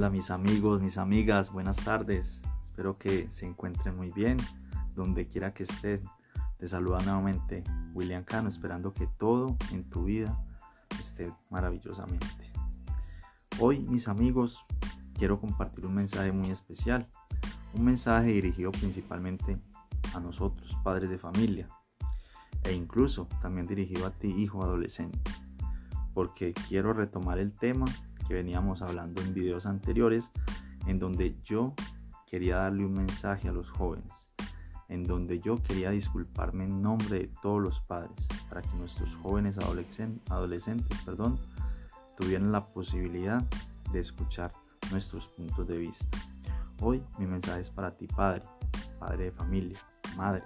Hola mis amigos, mis amigas, buenas tardes. Espero que se encuentren muy bien, donde quiera que estén. Te saluda nuevamente William Cano, esperando que todo en tu vida esté maravillosamente. Hoy mis amigos, quiero compartir un mensaje muy especial, un mensaje dirigido principalmente a nosotros, padres de familia, e incluso también dirigido a ti, hijo adolescente, porque quiero retomar el tema veníamos hablando en videos anteriores, en donde yo quería darle un mensaje a los jóvenes, en donde yo quería disculparme en nombre de todos los padres, para que nuestros jóvenes adolescentes, perdón, tuvieran la posibilidad de escuchar nuestros puntos de vista. Hoy mi mensaje es para ti, padre, padre de familia, madre,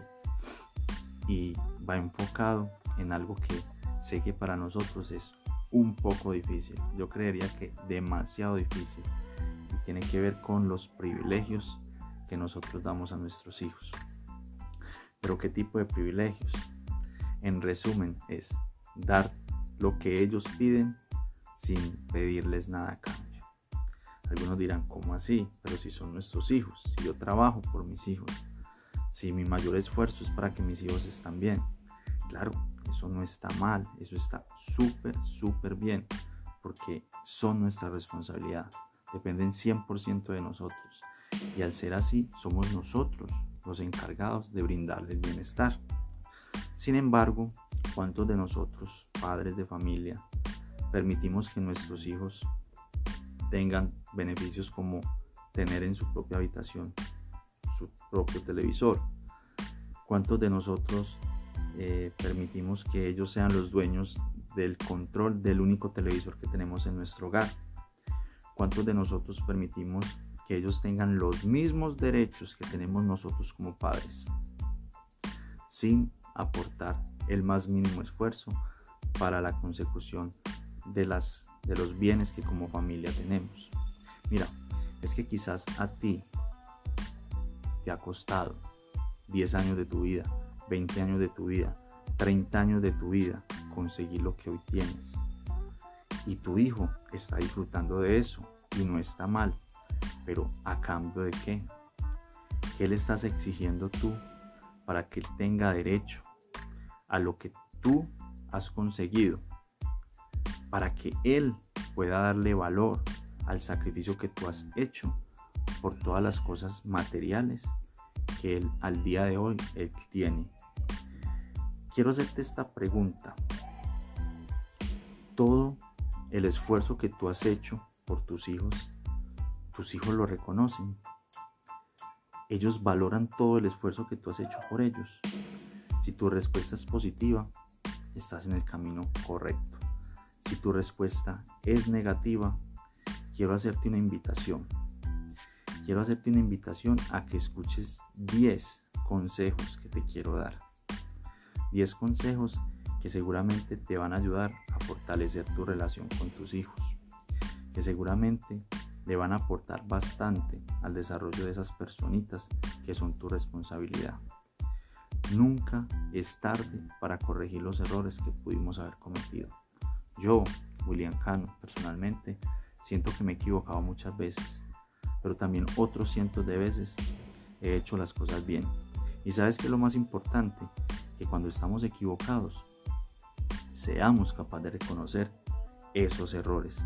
y va enfocado en algo que sé que para nosotros es un poco difícil. Yo creería que demasiado difícil. Y tiene que ver con los privilegios que nosotros damos a nuestros hijos. Pero ¿qué tipo de privilegios? En resumen es dar lo que ellos piden sin pedirles nada a cambio. Algunos dirán, ¿cómo así? Pero si son nuestros hijos, si yo trabajo por mis hijos, si mi mayor esfuerzo es para que mis hijos estén bien. Claro, eso no está mal, eso está súper, súper bien, porque son nuestra responsabilidad, dependen 100% de nosotros. Y al ser así, somos nosotros los encargados de brindarles bienestar. Sin embargo, ¿cuántos de nosotros, padres de familia, permitimos que nuestros hijos tengan beneficios como tener en su propia habitación su propio televisor? ¿Cuántos de nosotros eh, permitimos que ellos sean los dueños del control del único televisor que tenemos en nuestro hogar. ¿Cuántos de nosotros permitimos que ellos tengan los mismos derechos que tenemos nosotros como padres? Sin aportar el más mínimo esfuerzo para la consecución de, las, de los bienes que como familia tenemos. Mira, es que quizás a ti te ha costado 10 años de tu vida 20 años de tu vida, 30 años de tu vida, conseguir lo que hoy tienes. Y tu hijo está disfrutando de eso y no está mal. Pero a cambio de qué? ¿Qué le estás exigiendo tú para que él tenga derecho a lo que tú has conseguido? Para que él pueda darle valor al sacrificio que tú has hecho por todas las cosas materiales que él al día de hoy él tiene quiero hacerte esta pregunta. Todo el esfuerzo que tú has hecho por tus hijos, tus hijos lo reconocen. Ellos valoran todo el esfuerzo que tú has hecho por ellos. Si tu respuesta es positiva, estás en el camino correcto. Si tu respuesta es negativa, quiero hacerte una invitación. Quiero hacerte una invitación a que escuches 10 consejos que te quiero dar. 10 consejos que seguramente te van a ayudar a fortalecer tu relación con tus hijos, que seguramente le van a aportar bastante al desarrollo de esas personitas que son tu responsabilidad. Nunca es tarde para corregir los errores que pudimos haber cometido. Yo, William Cano, personalmente, siento que me he equivocado muchas veces, pero también otros cientos de veces he hecho las cosas bien. Y sabes que lo más importante que cuando estamos equivocados seamos capaces de reconocer esos errores.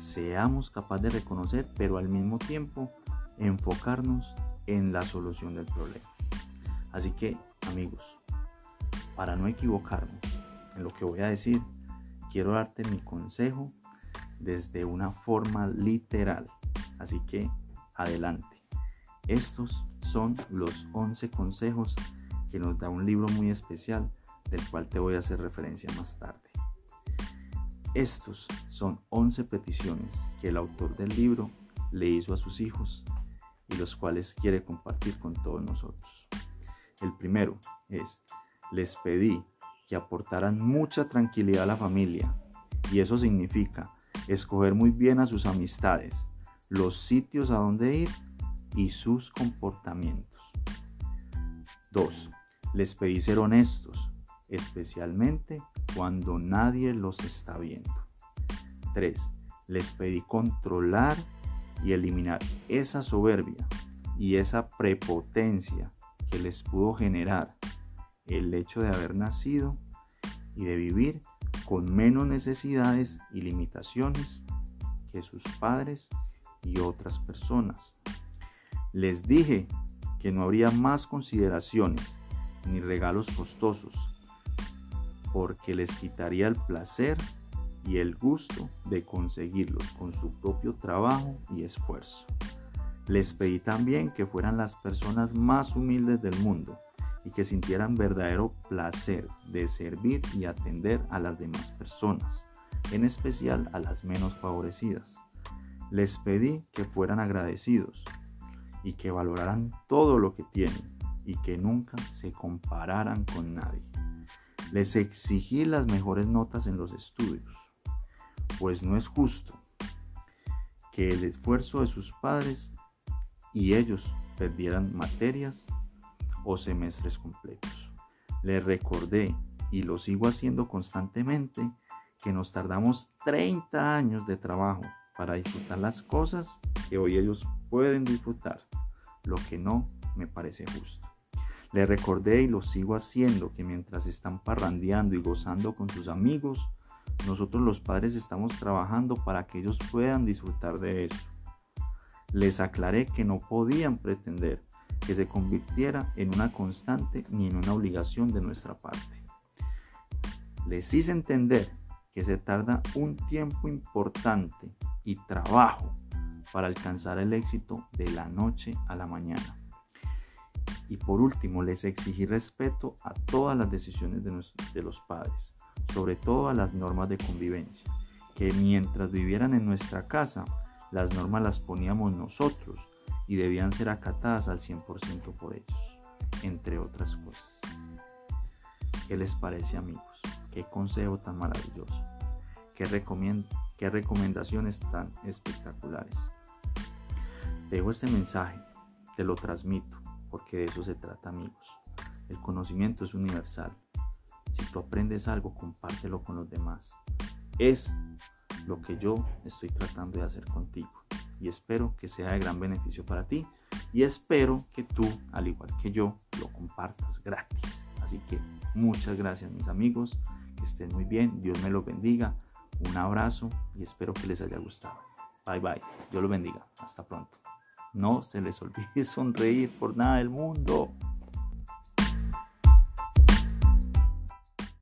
Seamos capaces de reconocer, pero al mismo tiempo enfocarnos en la solución del problema. Así que, amigos, para no equivocarme en lo que voy a decir, quiero darte mi consejo desde una forma literal. Así que, adelante. Estos son los 11 consejos que nos da un libro muy especial del cual te voy a hacer referencia más tarde. Estos son 11 peticiones que el autor del libro le hizo a sus hijos y los cuales quiere compartir con todos nosotros. El primero es, les pedí que aportaran mucha tranquilidad a la familia y eso significa escoger muy bien a sus amistades, los sitios a donde ir y sus comportamientos. 2 les pedí ser honestos, especialmente cuando nadie los está viendo. 3. Les pedí controlar y eliminar esa soberbia y esa prepotencia que les pudo generar el hecho de haber nacido y de vivir con menos necesidades y limitaciones que sus padres y otras personas. Les dije que no habría más consideraciones ni regalos costosos, porque les quitaría el placer y el gusto de conseguirlos con su propio trabajo y esfuerzo. Les pedí también que fueran las personas más humildes del mundo y que sintieran verdadero placer de servir y atender a las demás personas, en especial a las menos favorecidas. Les pedí que fueran agradecidos y que valoraran todo lo que tienen y que nunca se compararan con nadie. Les exigí las mejores notas en los estudios, pues no es justo que el esfuerzo de sus padres y ellos perdieran materias o semestres completos. Les recordé, y lo sigo haciendo constantemente, que nos tardamos 30 años de trabajo para disfrutar las cosas que hoy ellos pueden disfrutar, lo que no me parece justo. Les recordé y lo sigo haciendo que mientras están parrandeando y gozando con sus amigos, nosotros los padres estamos trabajando para que ellos puedan disfrutar de eso. Les aclaré que no podían pretender que se convirtiera en una constante ni en una obligación de nuestra parte. Les hice entender que se tarda un tiempo importante y trabajo para alcanzar el éxito de la noche a la mañana. Y por último, les exigí respeto a todas las decisiones de, los padres, sobre todo a las normas de convivencia, que mientras vivieran en nuestra casa, las normas las poníamos nosotros y debían ser acatadas al 100% por ellos, entre otras cosas. ¿Qué les parece amigos? Qué consejo tan maravilloso. Qué, qué recomendaciones tan espectaculares. Te dejo este mensaje, te lo transmito, porque de eso se trata amigos. El conocimiento es universal. Si tú aprendes algo, compártelo con los demás. Es lo que yo estoy tratando de hacer contigo y espero que sea de gran beneficio para ti y espero que tú, al igual que yo, lo compartas gratis. Así que muchas gracias mis amigos, que estén muy bien, Dios me los bendiga, un abrazo y espero que les haya gustado. Bye bye, Dios los bendiga, hasta pronto. No se les olvide sonreír por nada del mundo.